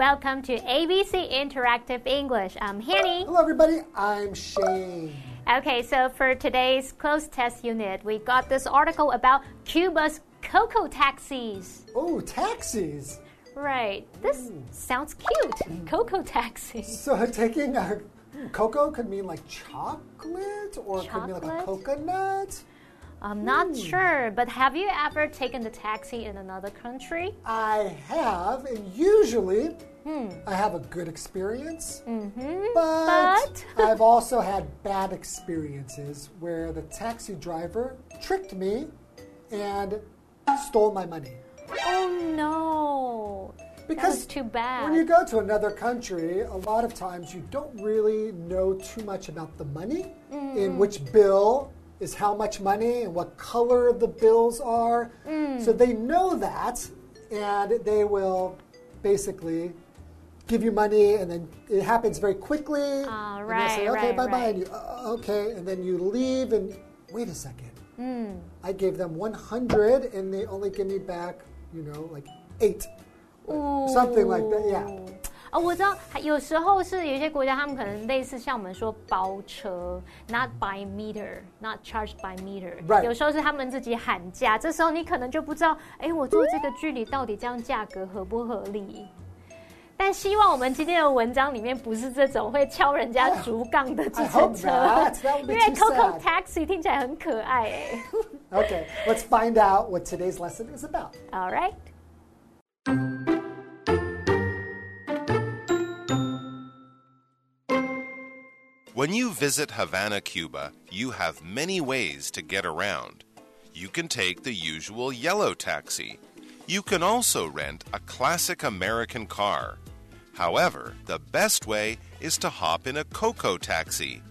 Welcome to ABC Interactive English. I'm Hanny. Hello, everybody. I'm Shane. Okay, so for today's cloze test unit, we got this article about Cuba's Coco taxis. Oh, taxis. Right. This hmm. sounds cute. Coco taxis. So taking a cocoa could mean like chocolate, or it could mean like a coconut. I'm not hmm. sure, but have you ever taken the taxi in another country? I have, and usually Hmm. I have a good experience. Mm-hmm. But, But- I've also had bad experiences where the taxi driver tricked me and stole my money. Oh no. Because was too bad. When you go to another country, a lot of times you don't really know too much about the money, Mm. in which bill is how much money and what color the bills are. Mm. So they know that, and they will basically give you money, and then it happens very quickly. Ah, and they say, right, okay, right, bye bye, right. and you, uh, okay, and then you leave, and wait a second. Mm. I gave them 100, and they only give me back, you know, like eight. Something like that, yeah. 哦，我知道，有时候是有些国家他们可能类似像我们说包车，not by meter，not charged by meter。 Right 有时候是他们自己喊价，这时候你可能就不知道，哎，我做这个距离到底这样价格合不合理？ 但希望我们今天的文章里面不是这种会敲人家竹杠的计 I 程 hope 车 not. That would 因 be 为 too Coco sad. Taxi 听起来很可爱哎。 Okay, let's find out what today's lesson is about. All right. When you visit Havana, Cuba, you have many ways to get around. You can take the usual yellow taxi. You can also rent a classic American car. However, the best way is to hop in a Coco taxi.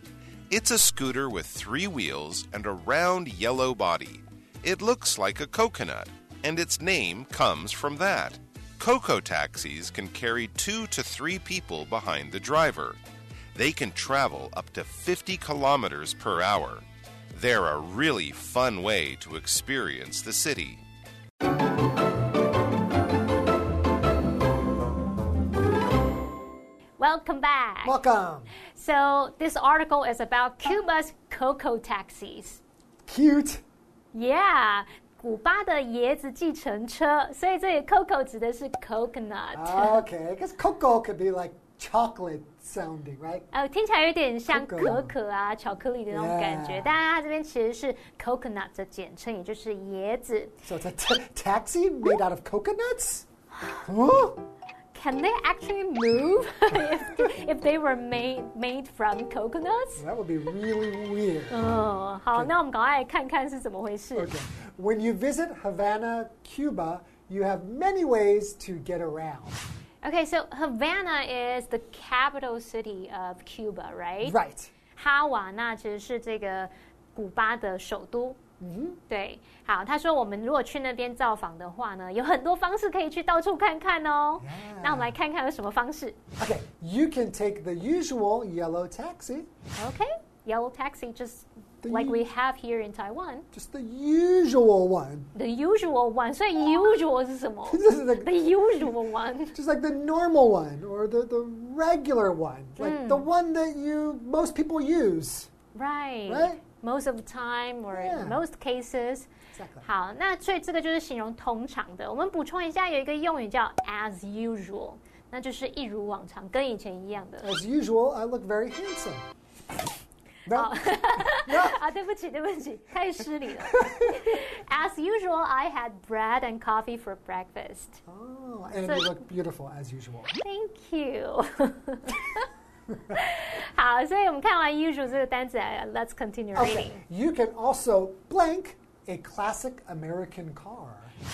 It's a scooter with three wheels and a round yellow body. It looks like a coconut, and its name comes from that. Coco taxis can carry two to three people behind the driver. They can travel up to 50 kilometers per hour. They're a really fun way to experience the city. Welcome back. Welcome. So, this article is about Cuba's Coco taxis. Cute. Yeah. 古巴的椰子计程车，所以这里 cocoa 指的是 coconut。Okay, because cocoa could be like chocolate sounding, right? Oh, 呃，听起来有点像可可啊、巧克力的那种感觉，但它这边其实是 coconut 的简称，也就是椰子。So it's a taxi made out of coconuts? Huh? Can they actually move if, if they were made made from coconuts？ That would be really weird. 嗯，好，那我们赶快来看看是怎么回事。 Okay. When you visit Havana, Cuba, you have many ways to get around. Okay, so Havana is the capital city of Cuba, right? Right. 哈瓦那其实是这个古巴的首都。 嗯对，好，他说我们如果去那边造访的话呢，有很多方式可以去到处看看哦。 Yeah. 那我们来看看有什么方式。 Okay, you can take the usual yellow taxi, Okay, yellow taxi, just The like u- we have here in Taiwan, just the usual one. the usual one. 所以 usual 是什么 This is like ？The usual one. just like the normal one or the, the regular one, like the one that you most people use. Right. Right? Most of the time or in Yeah. most cases. Exactly. 好，那所以这个就是形容通常的。我们补充一下，有一个用语叫 as usual，那就是一如往常，跟以前一样的。 As usual, I look very handsome. No, 啊，对不起，对不起，太失礼了。As usual, I had bread and coffee for breakfast. oh, and So- you look beautiful as usual. Thank you 。 好，所以我们看完 usual 这个单词来了，Let's continue reading Okay, you can also blank a classic American car.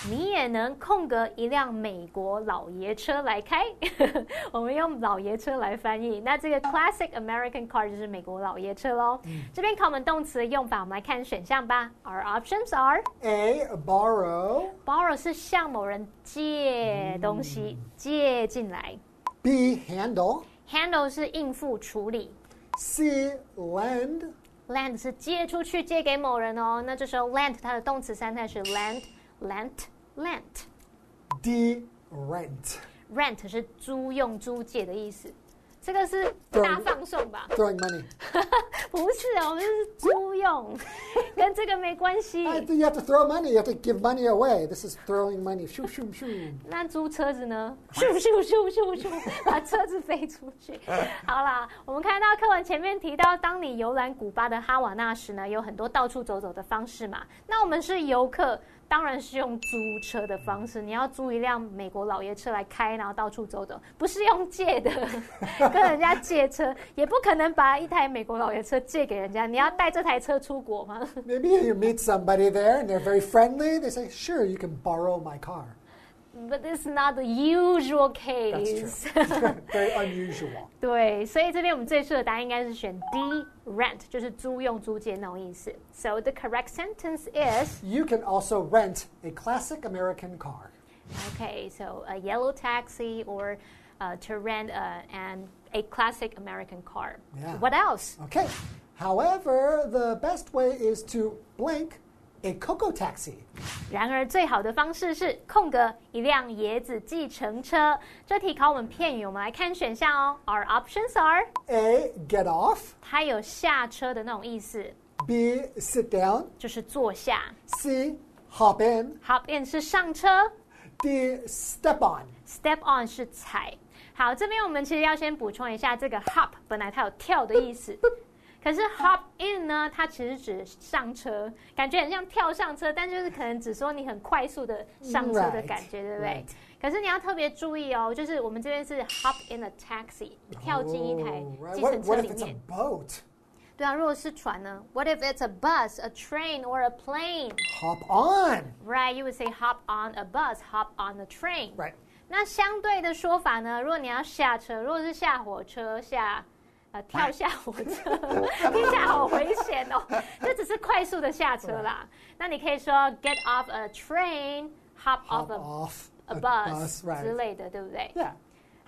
你也能空格一辆美国老爷车来开，我们用老爷车来翻译。那这个 classic American car 就是美国老爷车喽。这边考我们动词的用法，我们来看选项吧。Our options are A, borrow. borrow 是向某人借东西，借进来。 B, handle. handle 是应付处理。 C, land land 是借出去，借给某人哦。那这时候 land 它的动词三态是 lend、lent、lent。D, rent. rent 是租用、租借的意思。这个是大放送吧？Throwing money？不是啊，我们是租用，跟这个没关系。You have to throw money. You have to give money away. This is throwing money. 咻咻咻。那租车子呢？咻咻咻咻咻，把车子飞出去。好啦，我们看到课文前面提到，当你游览古巴的哈瓦那时呢，有很多到处走走的方式嘛。那我们是游客。当然是用租车的方式，你要租一辆美国老爷车来开，然后到处走走，不是用借的，跟人家借车，也不可能把一台美国老爷车借给人家。你要带这台车出国吗？Maybe you meet somebody there and they're very friendly. They say, "Sure, you can borrow my car." But it's not the usual case. Very unusual. 对，所以这边我们最适合答案应该是选 D，rent 就是租用、租借那种意思。So the correct sentence is You can also rent a classic American car. Okay, so a yellow taxi or uh, to rent a, an, a classic American car. Yeah. What else? Okay. However, the best way is to blank a Coco taxi。然而，最好的方式是空格一辆椰子计程车。这题考我们片语，我们来看选项哦。Our options are A get off，它有下车的那种意思。B sit down，就是坐下。C hop in，hop in 是上车。D step on，step on 是踩。好，这边我们其实要先补充一下，这个 hop 本来它有跳的意思。可是 hop in 呢？它其实指上车，感觉很像跳上车，但就是可能只说你很快速的上车的感觉，对不对？可是你要特别注意哦，就是我们这边是 hop in a taxi，跳进一台计程车里面。对啊，如果是船呢？What if it's a bus, a train, or a plane? Hop on. Right, you would say hop on a bus, hop on a train. Right. 那相对的说法呢？如果你要下车，如果是下火车下。跳下火车，听起来好危险哦！这只是快速的下车啦。那你可以说 get off a train，hop off a a bus 之类的，对不对？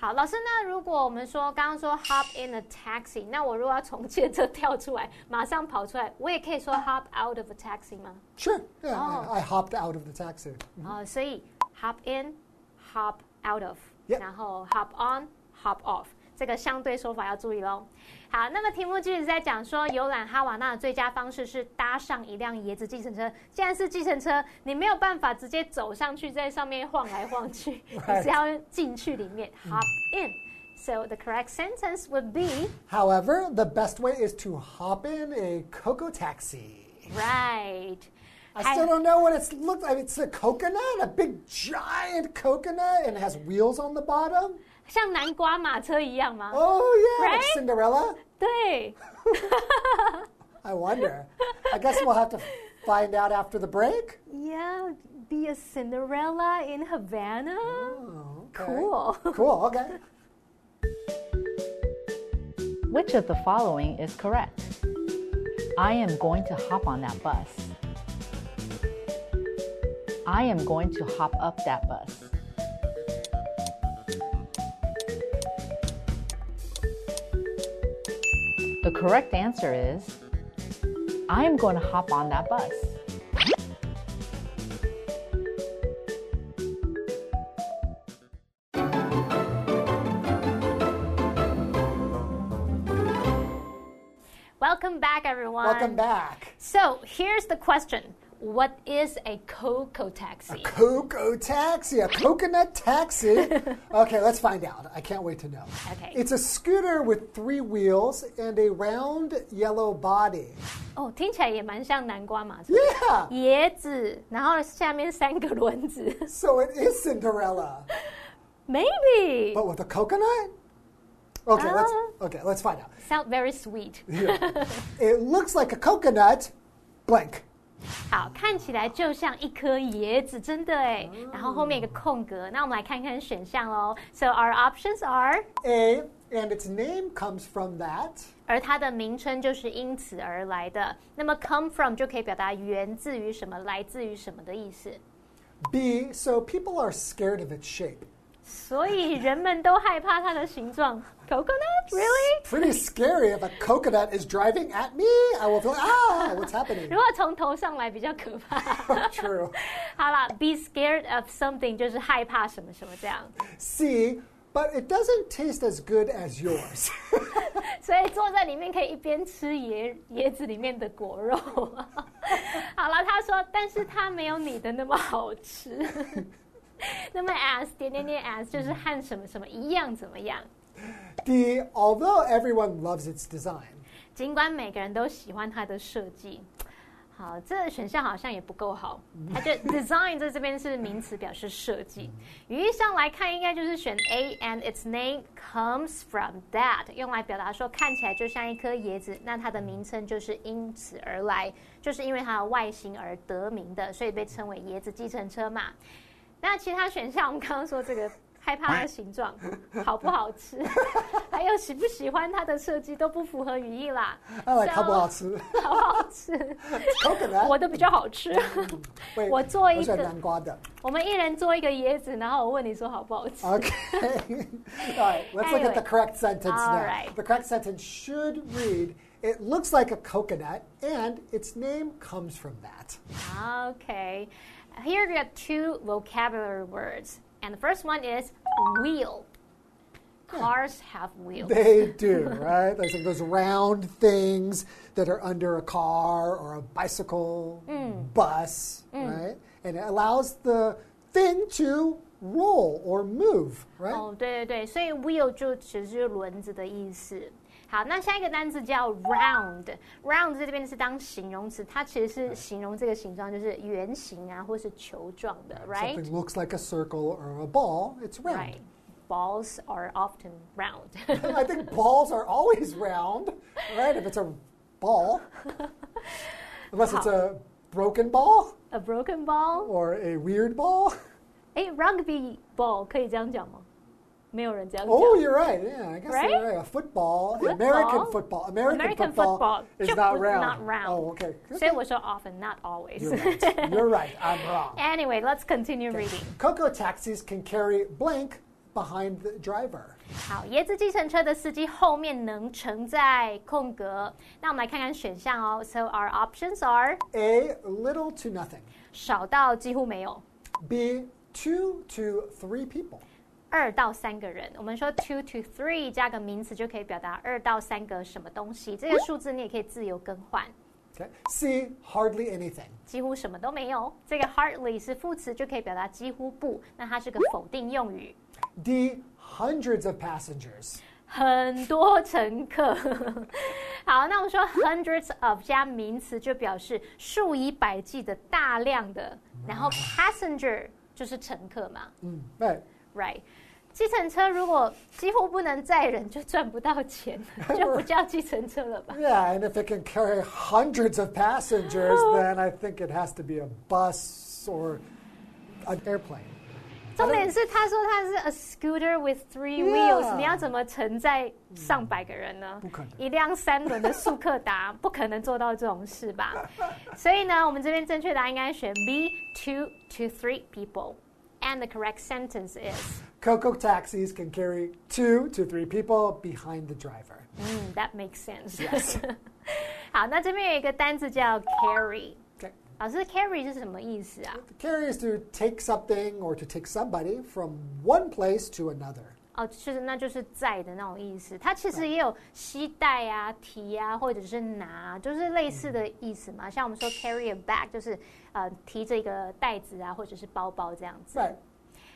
好，老师，那如果我们说刚刚说 hop in a taxi，那我如果要从汽车跳出来，马上跑出来，我也可以说 hop out of a taxi 吗？Sure，yeah，I hopped out of the taxi。哦，所以 hop in，hop out of，然后 hop on，hop off。这个相对说法要注意喽。好，那么题目就是在讲说，游览哈瓦那的最佳方式是搭上一辆椰子计程车。既然是计程车，你没有办法直接走上去，在上面晃来晃去，你是要进去里面，hop in。So the correct sentence would be. However, the best way is to hop in a cocoa taxi. Right. I still don't know what it's looked like. It's a coconut, a big giant coconut, and it has wheels on the bottom. 像南瓜马车一样吗？Oh yeah, like Cinderella. 对。I wonder. I guess we'll have to find out after the break. Yeah, be a Cinderella in Havana. Oh, okay. Cool. Cool. Okay. Which of the following is correct? I am going to hop on that bus. I am going to hop up that bus. The correct answer is I am going to hop on that bus. Welcome back, everyone. Welcome back. So, here's the question what is a Coco taxi? A Coco taxi, a coconut taxi. okay, let's find out. I can't wait to know. Okay. It's a scooter with three wheels and a round yellow body. Oh, 哦，听起来也蛮像南瓜嘛。Yeah. So it is Cinderella. Maybe. But with a coconut? Okay, uh, let's ah. okay, let's find out. Sound very sweet. yeah. It looks like a coconut blank. 好，看起来就像一颗椰子，真的哎。然后后面一个空格，那我们来看看选项喽。So our options are A and its name comes from that，而它的名称就是因此而来的。那么 come from 就可以表达源自于什么，来自于什么的意思。B so people are scared of its shape。所以人们都害怕它的形状。Coconut, really? Pretty scary if a coconut is driving at me. I will feel ah, what's happening? 如果从头上来比较可怕。True. 好了，be scared of something 就是害怕什么什么这样。C, but it doesn't taste as good as yours. 所以坐在里面可以一边吃椰椰子里面的果肉。好了，他说，但是它没有你的那么好吃。那么 as 点点点 as 就是和什么什么一样怎么样？D, although everyone loves its design. 尽管每个人都喜欢它的设计。好，这个选项好像也不够好。它就 design 在这边是名词，表示设计。语义上来看，应该就是选 A，and its name comes from that，用来表达说看起来就像一颗椰子，那它的名称就是因此而来，就是因为它的外形而得名的，所以被称为椰子计程车嘛。那其他选项，我们刚刚说这个害怕它的形状，好不好吃，还有喜不喜欢它的设计都不符合语义啦。So- 好不好吃好不好吃.我的比较好吃。我做一个。南瓜的。我们一人做一个椰子，然后我问你说好不好吃？Okay. All right, let's look at the correct sentence now. right. The correct sentence should read It looks like a coconut, and its name comes from that. Okay. Here we got two vocabulary words. And the first one is wheel. Cars have wheels. They do, right? There's like those round things that are under a car or a bicycle, bus, right? And it allows the thing to roll or move, right? 哦，对对对，所以 wheel 就只是轮子的意思。 好，那下一个单词叫 round。round 在这边是当形容词，它其实是形容这个形状，就是圆形啊，或是球状的，right？ Something looks like a circle or a ball, it's round. Right. Balls are often round. I think balls are always round, right? If it's a ball. Unless it's a broken ball A broken ball. or a weird ball. 哎，rugby ball 可以这样讲吗？ 没有人这样讲。 Oh, you're right. Yeah, I guess Right? you're right. A football, Football? American football. American, American football, football is 就 not 不 round. not round. Oh, okay. 所以我说 often, not always. You're right. You're right. I'm wrong. anyway, let's continue reading. Coco taxis can carry blank behind the driver. 好，椰子计程车的司机后面能承载空格。那我们来看看选项哦。So our options are A, little to nothing. 少到几乎没有， B, two to three people. 二到三个人。我们说 two to three 加个名词就可以表达二到三个什么东西。这个数字你也可以自由更换。Okay. C, hardly anything. 几乎什么都没有。这个 hardly 是副词，就可以表达几乎不，那它是个否定用语。D, hundreds of passengers. 很多乘客。好，那我们说 hundreds of 加名词就表示数以百计的大量的，然后 passenger 就是乘客嘛 Right. ，right？计程车如果几乎不能载人，就赚不到钱，就不叫计程车了吧？ Yeah, and if it can carry hundreds of passengers, then I think it has to be a bus or an airplane. 重点是他说他是 a scooter with three Yeah wheels，你要怎么承载上百个人呢？不可能一辆三轮的速克达不可能做到这种事吧？所以呢，我们这边正确答案应该选 B two to three people。 And the correct sentence is, Coco taxis can carry two to three people behind the driver. 嗯，That makes sense。 Yes. 好，那这边有一个单字叫 carry。 Okay. 老师，carry 是什么意思啊？ Carry is to take something or to take somebody from one place to another. 哦，就是那就是在的那种意思。它其实也有携带啊、提啊，或者是拿，就是类似的意思嘛。像我们说 carry a bag，就是呃提着一个袋子啊，或者是包包这样子。Right.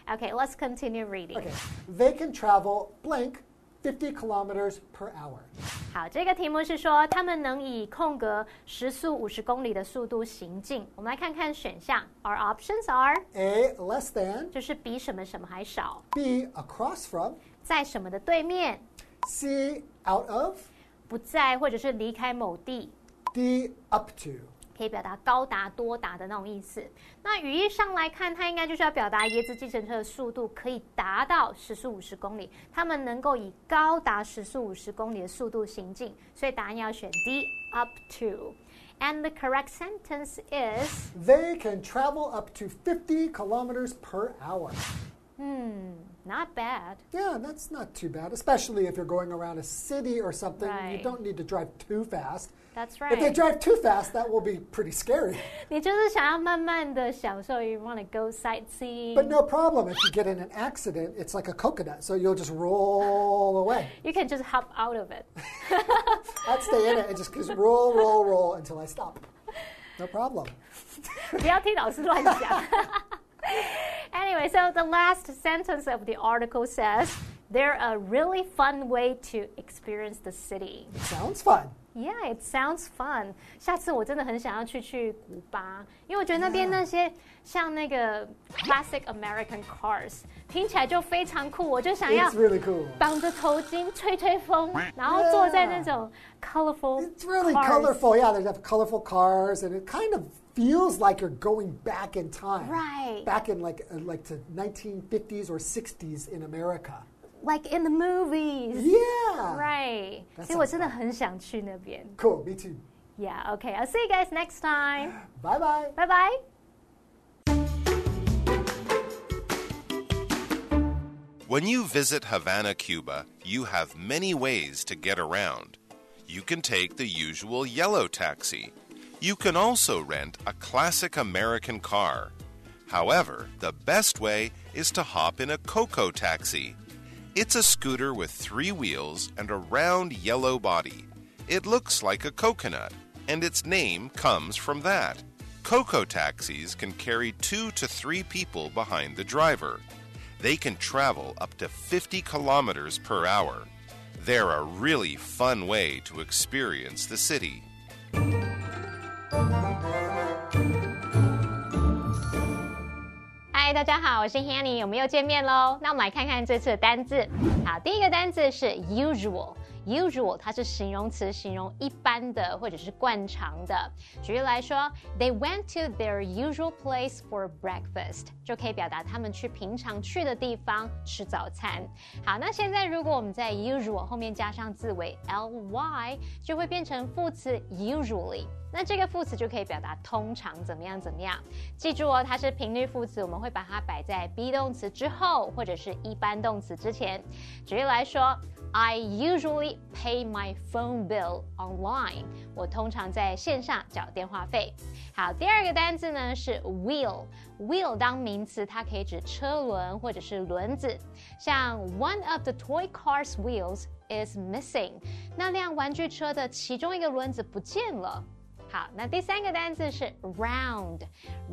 Okay, let's continue reading. Okay. They can travel blank 50 kilometers per hour. 好，这个题目是说他们能以空格时速五十公里的速度行进。我们来看看选项。Our options are A, less than. 就是比什么什么还少，B, across from. 在什么的对面，C, out of. 不在或者是离开某地。D, up to. 可以表达高达、多达的那种意思。那语义上来看，它应该就是要表达椰子计程车的速度可以达到时速五十公里，他们能够以高达时速五十公里的速度行进，所以答案要选 D，up to。And the correct sentence is，They can travel up to fifty kilometers per hour. Not bad. Yeah, that's not too bad, especially if you're going around a city or something. Right. You don't need to drive too fast. That's If they right. drive too fast, that will be pretty scary. 你就是想要慢慢的享受，you want to go sightseeing. But no problem. If you get in an accident, it's like a coconut, so you'll just roll away. You can just hop out of it. I'd stay in it and just, just roll, roll, roll until I stop. No problem. 不要听老师乱讲。 anyway, so the last sentence of the article says they're a really fun way to experience the city. Sounds fun. Yeah, it sounds fun. 下次我真的很想要去去古巴，因为我觉得那边那些像那个 classic American cars 听起来就非常酷，我就想要 It's really cool. 绑着头巾吹吹风，然后坐在那种 colorful It's really cars colorful. Yeah, they have colorful cars, and it kind of feels like you're going back in time. Right. Back in like uh, like to 1950s or 60s in America. like in the movies. Yeah. Right. That 所以我 sounds 真的很想去那边。 Cool. Me too. Yeah. Okay. I'll see you guys next time. Bye bye. Bye bye. When you visit Havana, Cuba, you have many ways to get around. You can take the usual yellow taxi. you can also rent a classic American car. However, the best way is to hop in a Coco taxi. It's a scooter with three wheels and a round yellow body. It looks like a coconut, and its name comes from that. Coco taxis can carry two to three people behind the driver. They can travel up to 50 kilometers per hour. They're a really fun way to experience the city. 大家好，我是 Hanny，我们又见面喽。那我们来看看这次的单字。好，第一个单字是 usual。Usual 它是形容词，形容一般的或者是惯常的。举例来说，They went to their usual place for breakfast，就可以表达他们去平常去的地方吃早餐。好，那现在如果我们在 usual 后面加上字尾 ly，就会变成副词 usually。那这个副词就可以表达通常怎么样怎么样。记住哦，它是频率副词，我们会把它摆在 be 动词之后，或者是一般动词之前。举例来说，I usually pay my phone bill online。我通常在线上缴电话费。好，第二个单字呢是 wheel。wheel 当名词，它可以指车轮或者是轮子。像 one of the toy car's wheels is missing，那辆玩具车的其中一个轮子不见了。好，那第三个单词是 round。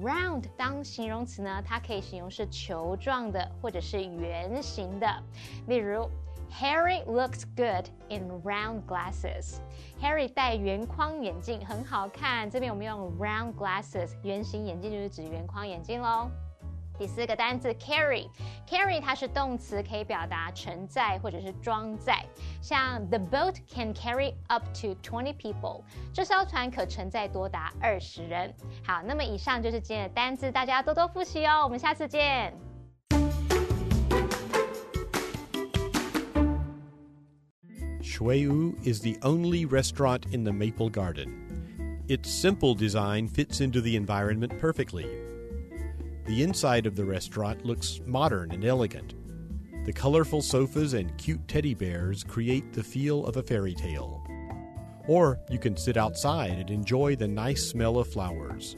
round 当形容词呢，它可以形容是球状的或者是圆形的。例如，Harry looks good in round glasses。Harry 戴圆框眼镜很好看。这边我们用 round glasses，圆形眼镜就是指圆框眼镜喽。第四个单字 carry，carry 它是动词，可以表达承载或者是装载。像 The boat can carry up to twenty people，这艘船可承载多达二十人。好，那么以上就是今天的单字，大家多多复习哦。我们下次见。Shuiyu is the only restaurant in the Maple Garden. Its simple design fits into the environment perfectly. The inside of the restaurant looks modern and elegant. The colorful sofas and cute teddy bears create the feel of a fairy tale. Or you can sit outside and enjoy the nice smell of flowers.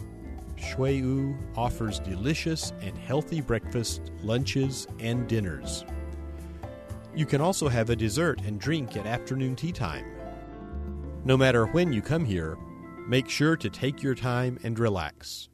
Shuiyu offers delicious and healthy breakfast, lunches, and dinners. You can also have a dessert and drink at afternoon tea time. No matter when you come here, make sure to take your time and relax.